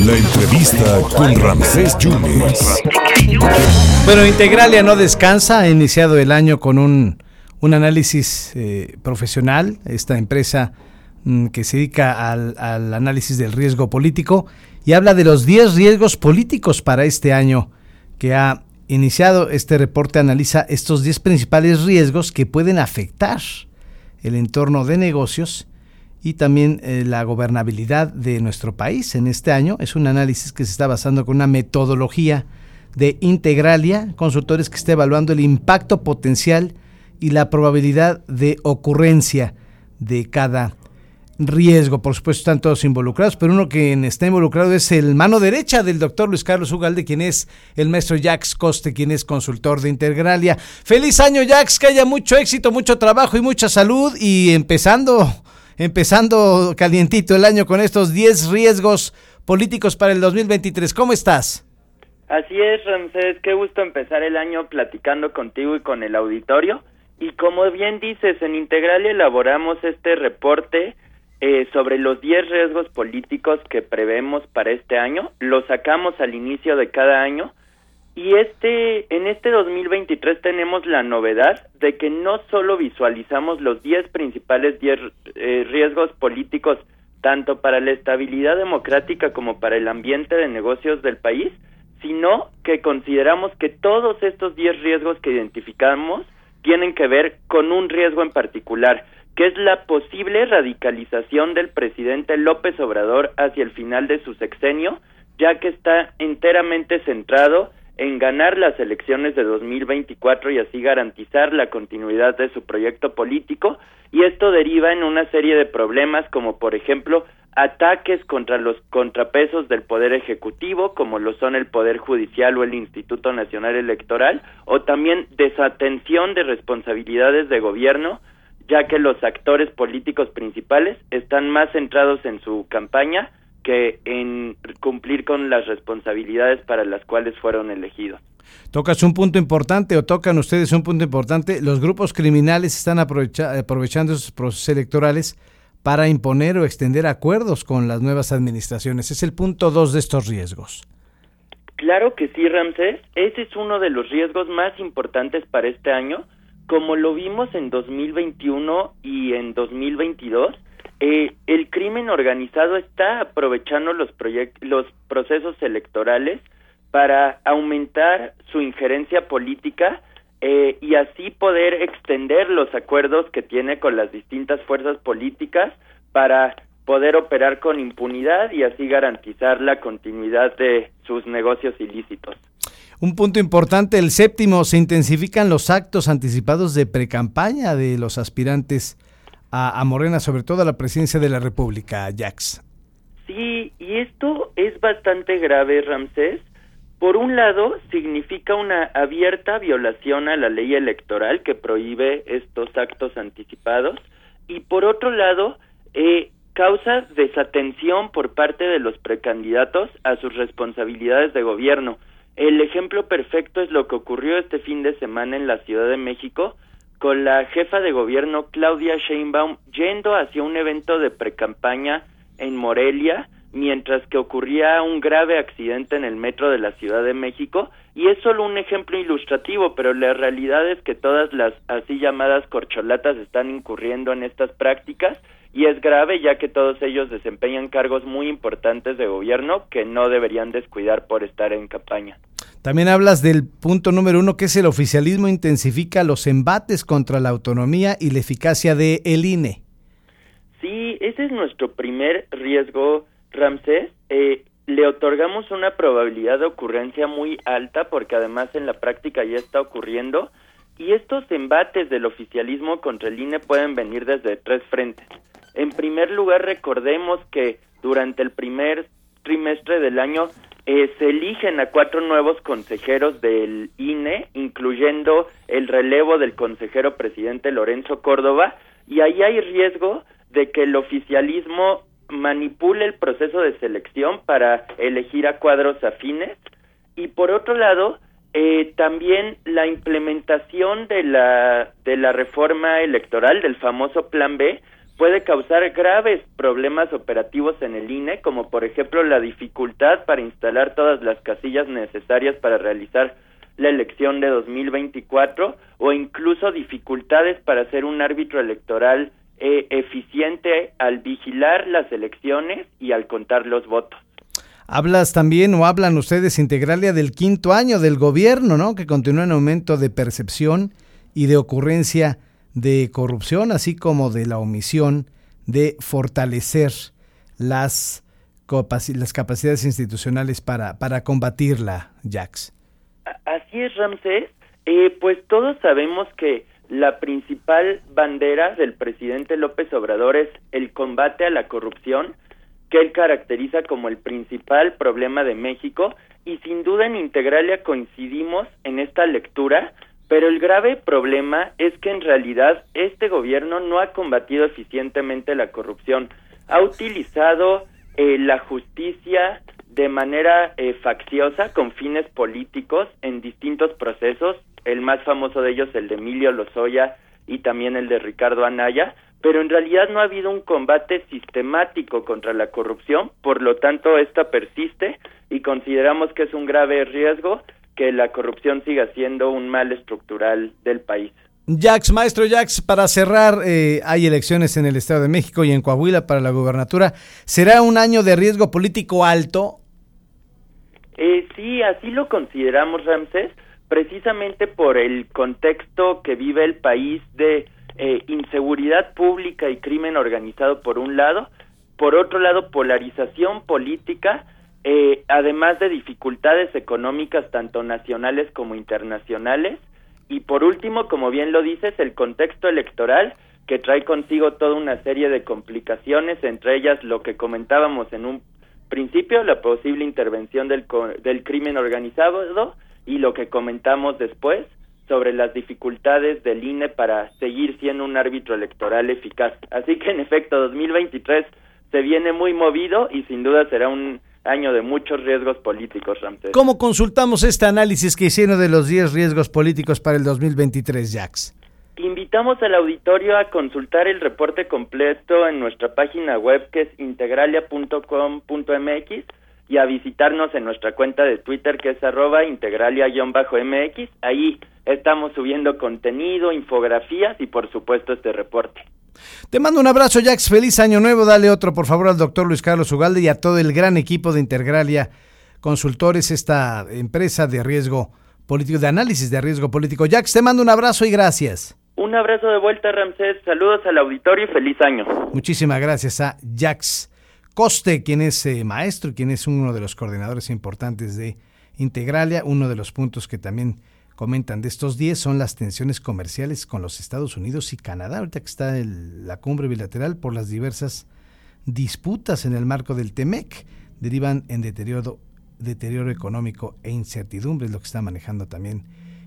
La entrevista con Ramsés Yunes. Bueno, Integralia no descansa, ha iniciado el año con un, un análisis eh, profesional, esta empresa mm, que se dedica al, al, análisis del riesgo político y habla de los 10 riesgos políticos para este año que ha iniciado. Este reporte analiza estos 10 principales riesgos que pueden afectar el entorno de negocios y también eh, la gobernabilidad de nuestro país en este año. Es un análisis que se está basando con una metodología de Integralia, consultores que está evaluando el impacto potencial y la probabilidad de ocurrencia de cada riesgo. Por supuesto, están todos involucrados, pero uno que está involucrado es el mano derecha del doctor Luis Carlos Ugalde, quien es el maestro Jax Coste, quien es consultor de Integralia. Feliz año, Jax, que haya mucho éxito, mucho trabajo y mucha salud. Y empezando, empezando calientito el año con estos 10 riesgos políticos para el 2023. ¿Cómo estás? Así es, Ramsés, qué gusto empezar el año platicando contigo y con el auditorio. Y como bien dices, en Integralia elaboramos este reporte eh, sobre los 10 riesgos políticos que prevemos para este año. Lo sacamos al inicio de cada año y este en este 2023 tenemos la novedad de que no solo visualizamos los 10 principales 10 eh, riesgos políticos tanto para la estabilidad democrática como para el ambiente de negocios del país, sino que consideramos que todos estos 10 riesgos que identificamos tienen que ver con un riesgo en particular que es la posible radicalización del presidente López Obrador hacia el final de su sexenio, ya que está enteramente centrado en ganar las elecciones de 2024 y así garantizar la continuidad de su proyecto político, y esto deriva en una serie de problemas como por ejemplo ataques contra los contrapesos del poder ejecutivo, como lo son el Poder Judicial o el Instituto Nacional Electoral, o también desatención de responsabilidades de gobierno, ya que los actores políticos principales están más centrados en su campaña que en cumplir con las responsabilidades para las cuales fueron elegidos. Tocas un punto importante o tocan ustedes un punto importante. Los grupos criminales están aprovechando esos procesos electorales para imponer o extender acuerdos con las nuevas administraciones. Es el punto dos de estos riesgos. Claro que sí, Ramsés. Ese es uno de los riesgos más importantes para este año como lo vimos en 2021 y en 2022, eh, crimen organizado está aprovechando los, los procesos electorales para aumentar su injerencia política eh, y así poder extender los acuerdos que tiene con las distintas fuerzas políticas para poder operar con impunidad y así garantizar la continuidad de sus negocios ilícitos. Un punto importante, el séptimo, se intensifican los actos anticipados de precampaña de los aspirantes a, Morena, sobre todo a la presidencia de la República, Jax. Sí, y esto es bastante grave, Ramsés. Por un lado, significa una abierta violación a la ley electoral que prohíbe estos actos anticipados, y por otro lado, eh, causa desatención por parte de los precandidatos a sus responsabilidades de gobierno el ejemplo perfecto es lo que ocurrió este fin de semana en la Ciudad de México con la jefa de gobierno Claudia Sheinbaum yendo hacia un evento de precampaña en Morelia mientras que ocurría un grave accidente en el metro de la Ciudad de México y es solo un ejemplo ilustrativo, pero la realidad es que todas las así llamadas corcholatas están incurriendo en estas prácticas y es grave ya que todos ellos desempeñan cargos muy importantes de gobierno que no deberían descuidar por estar en campaña. También hablas del punto número uno, que es el oficialismo intensifica los embates contra la autonomía y la eficacia de el INE. Sí, ese es nuestro primer riesgo, Ramsés. Eh, le otorgamos una probabilidad de ocurrencia muy alta porque además en la práctica ya está ocurriendo y estos embates del oficialismo contra el INE pueden venir desde tres frentes. En primer lugar, recordemos que durante el primer trimestre del año eh, se eligen a cuatro nuevos consejeros del INE, incluyendo el relevo del consejero presidente Lorenzo Córdoba, y ahí hay riesgo de que el oficialismo manipule el proceso de selección para elegir a cuadros afines. Y por otro lado, eh, también la implementación de la, de la reforma electoral, del famoso Plan B, puede causar graves problemas operativos en el INE, como por ejemplo la dificultad para instalar todas las casillas necesarias para realizar la elección de 2024 o incluso dificultades para ser un árbitro electoral eh, eficiente al vigilar las elecciones y al contar los votos. Hablas también o hablan ustedes, Integralia, del quinto año del gobierno, ¿no? Que continúa en aumento de percepción y de ocurrencia de corrupción, así como de la omisión de fortalecer las, capacidades institucionales para, para combatirla, Jax. Así es, Ramsés. Eh, pues todos sabemos que la principal bandera del presidente López Obrador es el combate a la corrupción, que él caracteriza como el principal problema de México, y sin duda en Integralia coincidimos en esta lectura, pero el grave problema es que en realidad este gobierno no ha combatido eficientemente la corrupción, ha utilizado eh, la justicia de manera eh, facciosa con fines políticos en distintos procesos, el más famoso de ellos el de Emilio Lozoya y también el de Ricardo Anaya, pero en realidad no ha habido un combate sistemático contra la corrupción, por lo tanto esta persiste y consideramos que es un grave riesgo que la corrupción siga siendo un mal estructural del país. Jax, maestro Jax, para cerrar, eh, hay elecciones en el Estado de México y en Coahuila para la gubernatura. ¿Será un año de riesgo político alto? Eh, sí, así lo consideramos, Ramsés, precisamente por el contexto que vive el país de eh, inseguridad pública y crimen organizado por un lado, por otro lado polarización política, eh, además de dificultades económicas tanto nacionales como internacionales, y por último, como bien lo dices, el contexto electoral que trae consigo toda una serie de complicaciones, entre ellas lo que comentábamos en un principio, la posible intervención del, del crimen organizado y lo que comentamos después sobre las dificultades del INE para seguir siendo un árbitro electoral eficaz. Así que en efecto 2023 se viene muy movido y sin duda será un año de muchos riesgos políticos, Ramsés. ¿Cómo consultamos este análisis que hicieron de los 10 riesgos políticos para el 2023, Jax? Invitamos al auditorio a consultar el reporte completo en nuestra página web que es integralia.com.mx y a visitarnos en nuestra cuenta de Twitter que es arroba integralia-mx. Ahí estamos subiendo contenido, infografías y por supuesto este reporte. Te mando un abrazo, Jax. Feliz año nuevo. Dale otro, por favor, al doctor Luis Carlos Ugalde y a todo el gran equipo de Integralia Consultores, esta empresa de riesgo político, de análisis de riesgo político. Jax, te mando un abrazo y gracias. Un abrazo de vuelta, Ramsés. Saludos al auditorio y feliz año. Muchísimas gracias a Jax Coste, quien es eh, maestro y quien es uno de los coordinadores importantes de Integralia. Uno de los puntos que también comentan de estos días son las tensiones comerciales con los Estados Unidos y Canadá, ahorita que está la cumbre bilateral por las diversas disputas en el marco del TEMEC, derivan en deterioro, deterioro económico e incertidumbre, es lo que está manejando también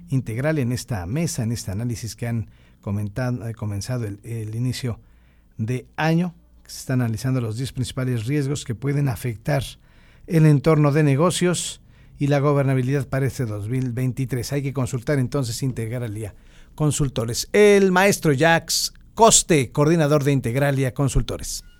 integral en esta mesa, en este análisis que han comentado, comenzado el, inicio de año. Se están analizando los 10 principales riesgos que pueden afectar el entorno de negocios y la gobernabilidad para este 2023. Hay que consultar entonces Integralia Consultores. El maestro Jax Coste, coordinador de Integralia Consultores.